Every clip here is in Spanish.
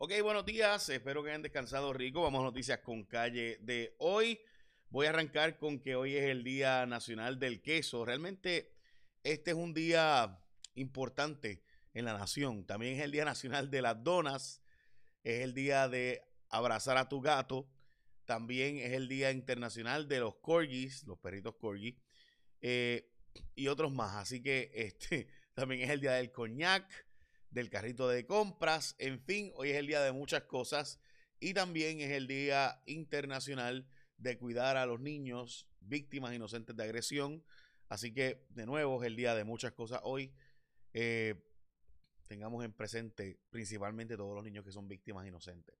Ok, buenos días. Espero que hayan descansado rico. Vamos a noticias con calle de hoy. Voy a arrancar con que hoy es el Día Nacional del Queso. Realmente este es un día importante en la nación. También es el Día Nacional de las Donas. Es el día de abrazar a tu gato. También es el Día Internacional de los Corgis, los perritos Corgi. Eh, y otros más. Así que este también es el Día del Coñac del carrito de compras. En fin, hoy es el día de muchas cosas y también es el Día Internacional de cuidar a los niños víctimas inocentes de agresión. Así que, de nuevo, es el día de muchas cosas hoy. Eh, tengamos en presente principalmente todos los niños que son víctimas inocentes.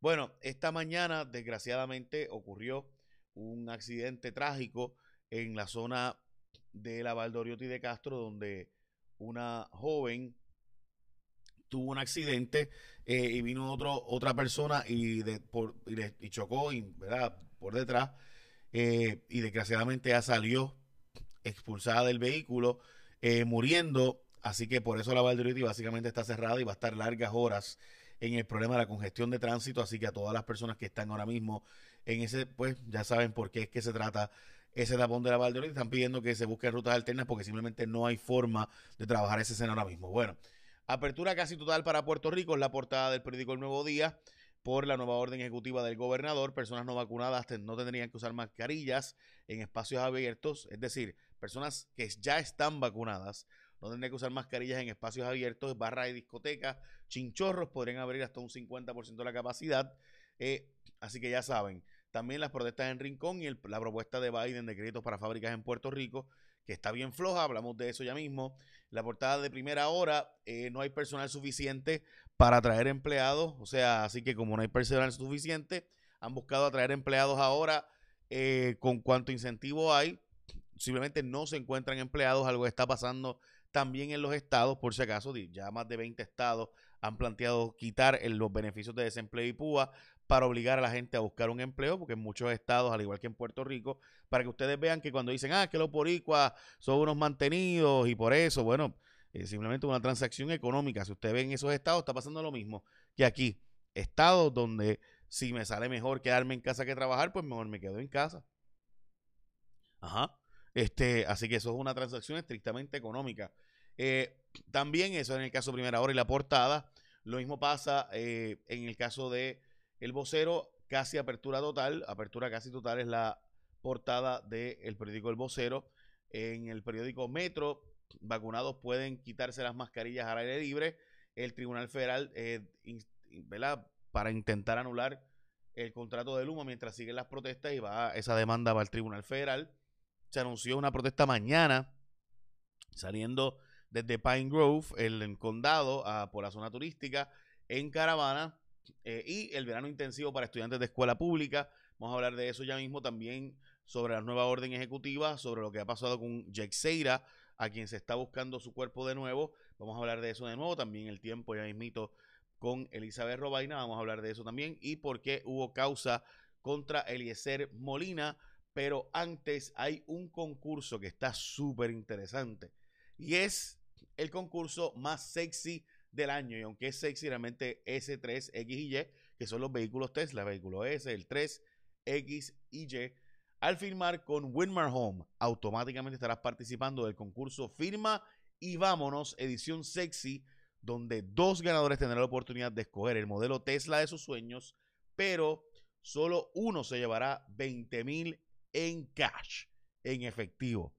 Bueno, esta mañana, desgraciadamente, ocurrió un accidente trágico en la zona de la Valdoriotti de Castro, donde una joven tuvo un accidente eh, y vino otro, otra persona y, de, por, y, chocó y, ¿verdad? por detrás eh, y desgraciadamente ya salió expulsada del vehículo, eh, muriendo. Así que por eso la Valdoriotti básicamente está cerrada y va a estar largas horas en el problema de la congestión de tránsito. Así que a todas las personas que están ahora mismo en ese, pues ya saben por qué es que se trata ese tapón de la Valdoriotti. Están pidiendo que se busquen rutas alternas porque simplemente no hay forma de trabajar ese escena ahora mismo. Bueno. Apertura casi total para Puerto Rico es la portada del periódico El Nuevo Día por la nueva orden ejecutiva del gobernador. Personas no vacunadas no tendrían que usar mascarillas en espacios abiertos, es decir, personas que ya están vacunadas no tendrían que usar mascarillas en espacios abiertos, barras de discotecas, chinchorros podrían abrir hasta un 50% de la capacidad. Eh, así que ya saben, también las protestas en Rincón y la propuesta de Biden de créditos para fábricas en Puerto Rico que está bien floja, hablamos de eso ya mismo. La portada de primera hora, eh, no hay personal suficiente para atraer empleados, o sea, así que como no hay personal suficiente, han buscado atraer empleados ahora eh, con cuánto incentivo hay. Simplemente no se encuentran empleados, algo está pasando también en los estados, por si acaso, ya más de 20 estados han planteado quitar los beneficios de desempleo y PUA para obligar a la gente a buscar un empleo, porque en muchos estados, al igual que en Puerto Rico, para que ustedes vean que cuando dicen, ah, que los boricuas son unos mantenidos y por eso, bueno, es simplemente una transacción económica. Si usted ve en esos estados, está pasando lo mismo que aquí. Estados donde si me sale mejor quedarme en casa que trabajar, pues mejor me quedo en casa. Ajá. Este, así que eso es una transacción estrictamente económica. Eh, también eso en el caso de primera hora y la portada. Lo mismo pasa eh, en el caso de el vocero, casi apertura total. Apertura casi total es la portada del periódico El Vocero. En el periódico Metro, vacunados pueden quitarse las mascarillas al aire libre. El Tribunal Federal, eh, para intentar anular el contrato de Luma mientras siguen las protestas y va esa demanda va al Tribunal Federal. Se anunció una protesta mañana saliendo desde Pine Grove, el condado, por la zona turística, en caravana eh, y el verano intensivo para estudiantes de escuela pública. Vamos a hablar de eso ya mismo también sobre la nueva orden ejecutiva, sobre lo que ha pasado con Jake Seira, a quien se está buscando su cuerpo de nuevo. Vamos a hablar de eso de nuevo. También el tiempo ya mismito con Elizabeth Robaina. Vamos a hablar de eso también. Y por qué hubo causa contra Eliezer Molina. Pero antes hay un concurso que está súper interesante. Y es el concurso más sexy del año. Y aunque es sexy, realmente S3, X y Y, que son los vehículos Tesla, vehículo S, el 3, X y Y. Al firmar con Winmar Home, automáticamente estarás participando del concurso Firma y Vámonos, edición sexy, donde dos ganadores tendrán la oportunidad de escoger el modelo Tesla de sus sueños, pero solo uno se llevará 20 mil en cash, en efectivo.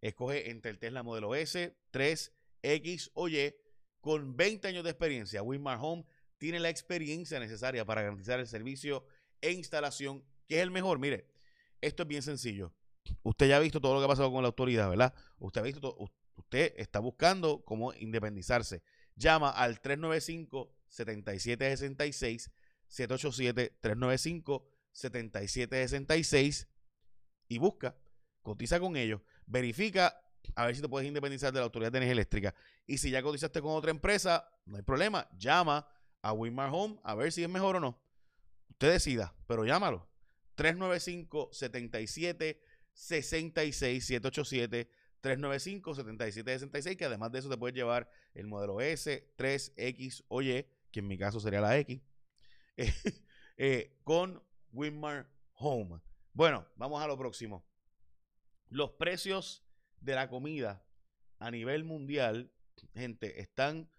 Escoge entre el Tesla modelo S, 3, X o Y con 20 años de experiencia, Winmar Home tiene la experiencia necesaria para garantizar el servicio e instalación, que es el mejor. Mire, esto es bien sencillo. Usted ya ha visto todo lo que ha pasado con la autoridad, ¿verdad? Usted ha visto todo, usted está buscando cómo independizarse. Llama al 395 7766 787 395 7766 y busca, cotiza con ellos, verifica a ver si te puedes independizar de la Autoridad de Energía Eléctrica. Y si ya cotizaste con otra empresa, no hay problema. Llama a Winmar Home a ver si es mejor o no. Usted decida, pero llámalo. 395-77 66 787 395 7766 que además de eso te puedes llevar el modelo S, 3, X o Y, que en mi caso sería la X, eh, con Winmar Home. Bueno, vamos a lo próximo. Los precios de la comida a nivel mundial, gente, están,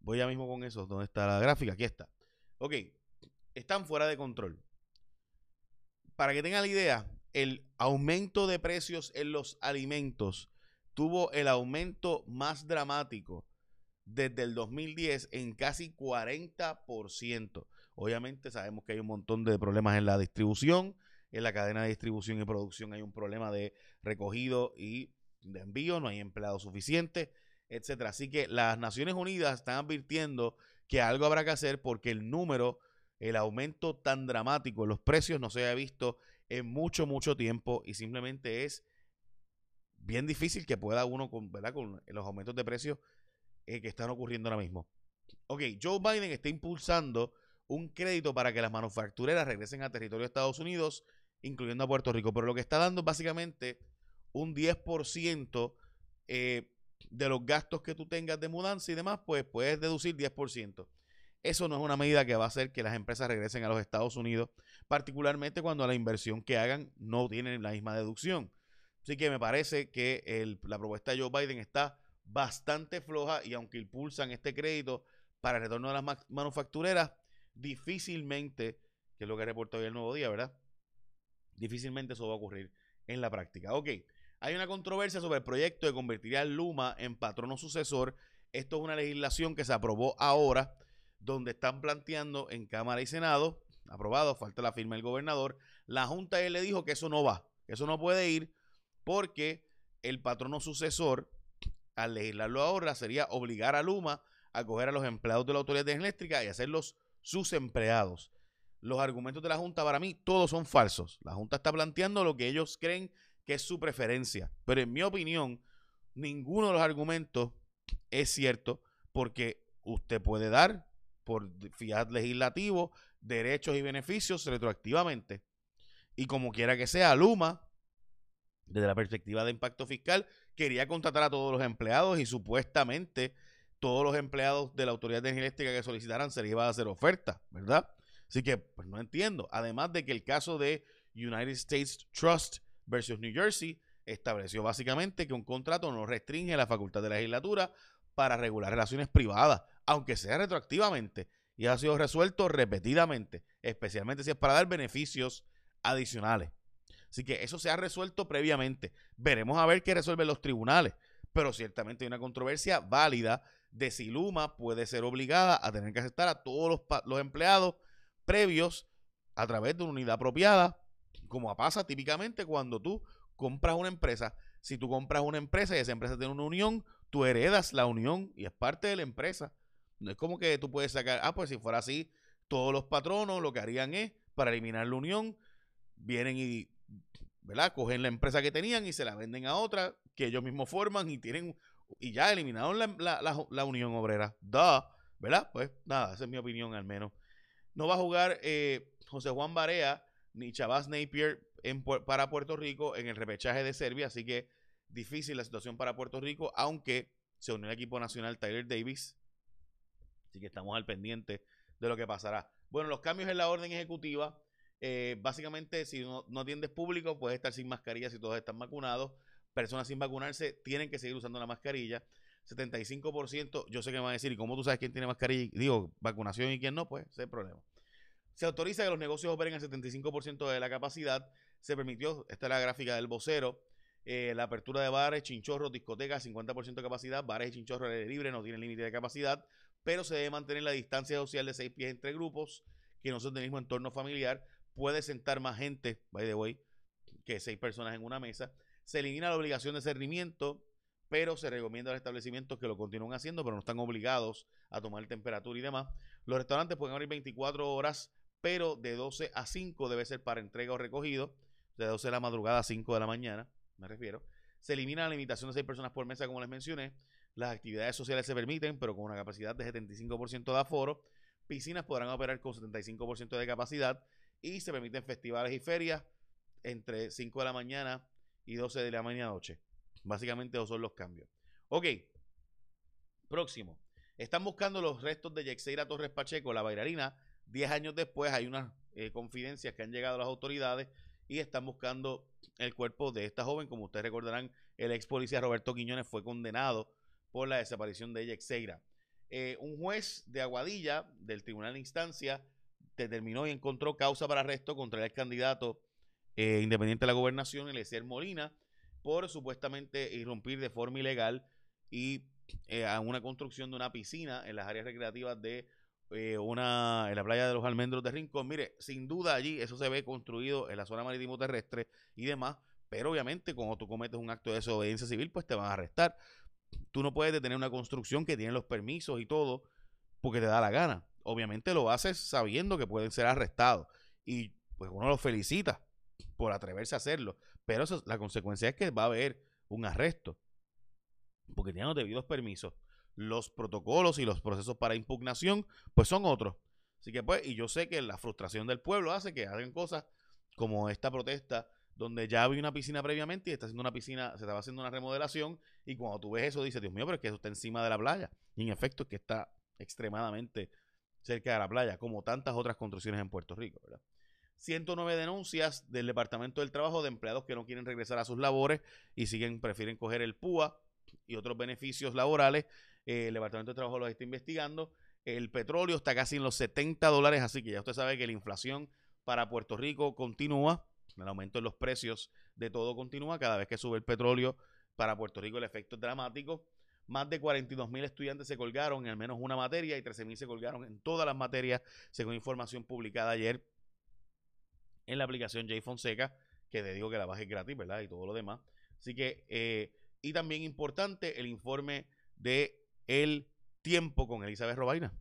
voy ya mismo con eso, ¿dónde está la gráfica? Aquí está. Ok, están fuera de control. Para que tengan la idea, el aumento de precios en los alimentos tuvo el aumento más dramático desde el 2010 en casi 40%. Obviamente sabemos que hay un montón de problemas en la distribución, en la cadena de distribución y producción hay un problema de recogido y de envío, no hay empleados suficientes, etcétera. Así que las Naciones Unidas están advirtiendo que algo habrá que hacer porque el número, el aumento tan dramático en los precios no se haya visto en mucho, mucho tiempo y simplemente es bien difícil que pueda uno, con, ¿verdad? con los aumentos de precios eh, que están ocurriendo ahora mismo. Ok, Joe Biden está impulsando un crédito para que las manufactureras regresen a territorio de Estados Unidos, incluyendo a Puerto Rico, pero lo que está dando es básicamente un 10% eh, de los gastos que tú tengas de mudanza y demás, pues puedes deducir 10%. Eso no es una medida que va a hacer que las empresas regresen a los Estados Unidos, particularmente cuando la inversión que hagan no tiene la misma deducción. Así que me parece que la propuesta de Joe Biden está bastante floja y aunque impulsan este crédito para el retorno de las manufactureras, difícilmente, que es lo que reportó hoy el nuevo día, ¿verdad? Difícilmente eso va a ocurrir en la práctica. Ok, hay una controversia sobre el proyecto de convertir al Luma en patrono sucesor. Esto es una legislación que se aprobó ahora, donde están planteando en Cámara y Senado, aprobado, falta la firma del gobernador. La Junta él le dijo que eso no va, eso no puede ir, porque el patrono sucesor, al legislarlo ahora, sería obligar a Luma a coger a los empleados de la Autoridad Eléctrica y hacerlos sus empleados. Los argumentos de la Junta para mí todos son falsos. La Junta está planteando lo que ellos creen que es su preferencia. Pero en mi opinión, ninguno de los argumentos es cierto porque usted puede dar por fiat legislativo derechos y beneficios retroactivamente. Y como quiera que sea, Luma desde la perspectiva de impacto fiscal, quería contratar a todos los empleados y supuestamente todos los empleados de la Autoridad de Energía Eléctrica que solicitaran se les iba a hacer oferta, ¿verdad? Así que, pues no entiendo. Además de que el caso de United States Trust versus New Jersey estableció básicamente que un contrato no restringe la facultad de la legislatura para regular relaciones privadas, aunque sea retroactivamente, y ha sido resuelto repetidamente, especialmente si es para dar beneficios adicionales. Así que eso se ha resuelto previamente. Veremos a ver qué resuelven los tribunales. Pero ciertamente hay una controversia válida de si Luma puede ser obligada a tener que aceptar a todos los, empleados previos a través de una unidad apropiada, como pasa típicamente cuando tú compras una empresa. Si tú compras una empresa y esa empresa tiene una unión, tú heredas la unión y es parte de la empresa. No es como que tú puedes sacar, ah, pues si fuera así, todos los patronos lo que harían es, para eliminar la unión, vienen y ¿verdad? Cogen la empresa que tenían y se la venden a otra que ellos mismos forman y tienen y ya eliminaron la, Unión Obrera. Da, ¿verdad? Pues nada, esa es mi opinión al menos. No va a jugar eh, José Juan Barea ni Chavaz Napier para Puerto Rico en el repechaje de Serbia, así que difícil la situación para Puerto Rico, aunque se unió el equipo nacional Tyler Davis. Así que estamos al pendiente de lo que pasará. Bueno, los cambios en la orden ejecutiva eh, básicamente, si no, no atiendes público, puedes estar sin mascarilla si todos están vacunados. Personas sin vacunarse tienen que seguir usando la mascarilla. 75%, yo sé que me van a decir, ¿y cómo tú sabes quién tiene mascarilla? Digo, vacunación y quién no, pues ese es el problema. Se autoriza que los negocios operen al 75% de la capacidad. Se permitió, esta es la gráfica del vocero, eh, la apertura de bares, chinchorros, discotecas, 50% de capacidad. Bares y chinchorros libre, no tienen límite de capacidad, pero se debe mantener la distancia social de 6 pies entre grupos, que no son del mismo entorno familiar puede sentar más gente, by the way, que seis personas en una mesa. Se elimina la obligación de cernimiento, pero se recomienda a los establecimientos que lo continúen haciendo, pero no están obligados a tomar temperatura y demás. Los restaurantes pueden abrir 24 horas, pero de 12 a 5 debe ser para entrega o recogido, de 12 de la madrugada a 5 de la mañana, me refiero. Se elimina la limitación de 6 personas por mesa, como les mencioné. Las actividades sociales se permiten, pero con una capacidad de 75% de aforo. Piscinas podrán operar con 75% de capacidad y se permiten festivales y ferias entre 5 de la mañana y 12 de la mañana noche. Básicamente esos son los cambios. Ok, próximo. Están buscando los restos de Yexeira Torres Pacheco, la bailarina. Diez años después hay unas eh, confidencias que han llegado a las autoridades y están buscando el cuerpo de esta joven. Como ustedes recordarán, el ex policía Roberto Quiñones fue condenado por la desaparición de Yexeira. Eh, un juez de Aguadilla del Tribunal de Instancia determinó y encontró causa para arresto contra el candidato eh, independiente de la gobernación, Eliezer Molina, por supuestamente irrumpir de forma ilegal y a una construcción de una piscina en las áreas recreativas de eh, una en la playa de los Almendros de Rincón. Mire, sin duda allí eso se ve construido en la zona marítimo terrestre y demás, pero obviamente cuando tú cometes un acto de desobediencia civil, pues te van a arrestar. Tú no puedes detener una construcción que tiene los permisos y todo porque te da la gana. Obviamente lo haces sabiendo que pueden ser arrestados y pues uno los felicita por atreverse a hacerlo, pero la consecuencia es que va a haber un arresto porque tienen los debidos permisos. Los protocolos y los procesos para impugnación, pues son otros. Así que pues, y yo sé que la frustración del pueblo hace que hagan cosas como esta protesta, donde ya había una piscina previamente y está haciendo una piscina, se estaba haciendo una remodelación, y cuando tú ves eso, dices, Dios mío, pero es que eso está encima de la playa. Y en efecto es que está extremadamente cerca de la playa, como tantas otras construcciones en Puerto Rico, ¿verdad? 109 denuncias del Departamento del Trabajo de empleados que no quieren regresar a sus labores y siguen, prefieren coger el PUA y otros beneficios laborales. Eh, el Departamento de Trabajo los está investigando. El petróleo está casi en los 70 dólares, así que ya usted sabe que la inflación para Puerto Rico continúa. El aumento en los precios de todo continúa. Cada vez que sube el petróleo para Puerto Rico el efecto es dramático. Más de 42 mil estudiantes se colgaron en al menos una materia y 13 mil se colgaron en todas las materias, según información publicada ayer en la aplicación J Fonseca, que te digo que la baja gratis, ¿verdad? Y todo lo demás. Así que eh, y también importante el informe de El Tiempo con Elizabeth Robaina.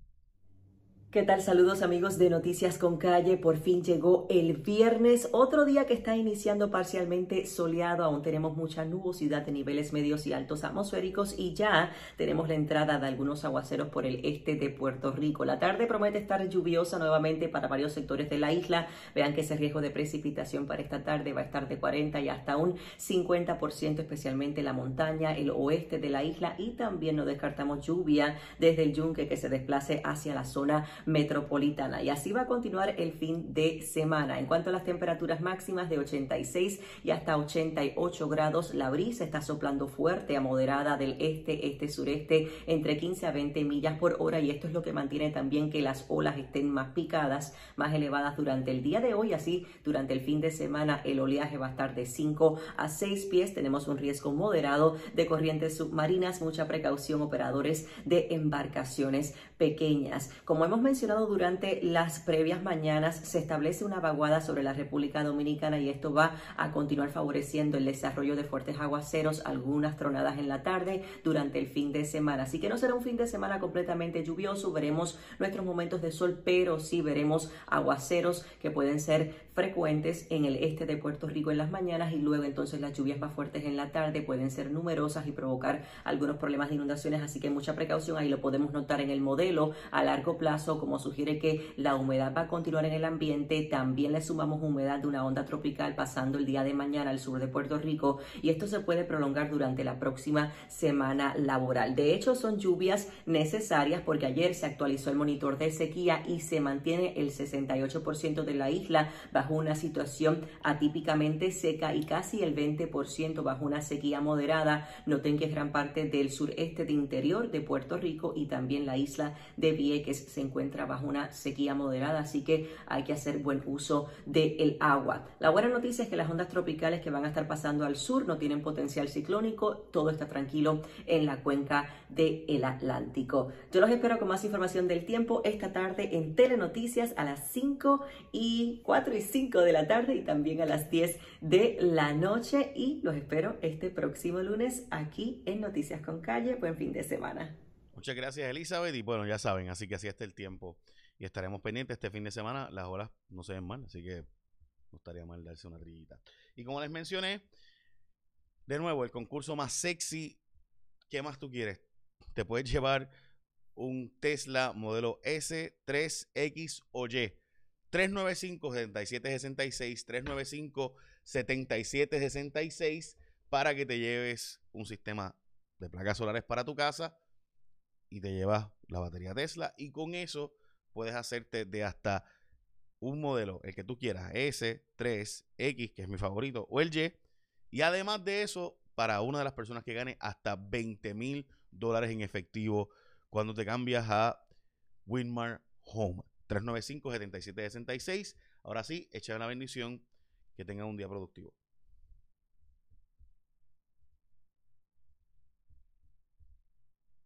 ¿Qué tal? Saludos amigos de Noticias con Calle. Por fin llegó el viernes, otro día que está iniciando parcialmente soleado. Aún tenemos mucha nubosidad de niveles medios y altos atmosféricos y ya tenemos la entrada de algunos aguaceros por el este de Puerto Rico. La tarde promete estar lluviosa nuevamente para varios sectores de la isla. Vean que ese riesgo de precipitación para esta tarde va a estar de 40 y hasta un 50%, especialmente la montaña, el oeste de la isla y también no descartamos lluvia desde el yunque que se desplace hacia la zona metropolitana. Y así va a continuar el fin de semana. En cuanto a las temperaturas máximas de 86 y hasta 88 grados, la brisa está soplando fuerte a moderada del este, este, sureste, entre 15 a 20 millas por hora. Y esto es lo que mantiene también que las olas estén más picadas, más elevadas durante el día de hoy. Así, durante el fin de semana, el oleaje va a estar de 5 a 6 pies. Tenemos un riesgo moderado de corrientes submarinas. Mucha precaución, operadores de embarcaciones pequeñas. Como hemos mencionado durante las previas mañanas, se establece una vaguada sobre la República Dominicana y esto va a continuar favoreciendo el desarrollo de fuertes aguaceros, algunas tronadas en la tarde durante el fin de semana. Así que no será un fin de semana completamente lluvioso, veremos nuestros momentos de sol, pero sí veremos aguaceros que pueden ser frecuentes en el este de Puerto Rico en las mañanas y luego entonces las lluvias más fuertes en la tarde pueden ser numerosas y provocar algunos problemas de inundaciones, así que mucha precaución, ahí lo podemos notar en el modelo a largo plazo, como sugiere que la humedad va a continuar en el ambiente, también le sumamos humedad de una onda tropical pasando el día de mañana al sur de Puerto Rico y esto se puede prolongar durante la próxima semana laboral. De hecho, son lluvias necesarias porque ayer se actualizó el monitor de sequía y se mantiene el 68% de la isla bajo una situación atípicamente seca y casi el 20% bajo una sequía moderada. Noten que gran parte del sureste de interior de Puerto Rico y también la isla de Vieques se encuentra bajo una sequía moderada, así que hay que hacer buen uso del agua. La buena noticia es que las ondas tropicales que van a estar pasando al sur no tienen potencial ciclónico, todo está tranquilo en la cuenca del Atlántico. Yo los espero con más información del tiempo esta tarde en Telenoticias a las 5 y 4 y 5 de la tarde y también a las 10 de la noche y los espero este próximo lunes aquí en Noticias con Calle. Buen fin de semana. Muchas gracias Elizabeth y bueno, ya saben, así que así está el tiempo y estaremos pendientes este fin de semana. Las horas no se ven mal, así que no estaría mal darse una trillita. Y como les mencioné, de nuevo, el concurso más sexy, ¿qué más tú quieres? Te puedes llevar un Tesla modelo S, 3X o Y 395-7766, 395-7766 para que te lleves un sistema de placas solares para tu casa y te llevas la batería Tesla y con eso puedes hacerte de hasta un modelo, el que tú quieras, S, 3, X, que es mi favorito, o el Y. Y además de eso, para una de las personas que gane hasta 20 mil dólares en efectivo cuando te cambias a Winmar Home. 395-7766. Ahora sí, echa la bendición. Que tengan un día productivo.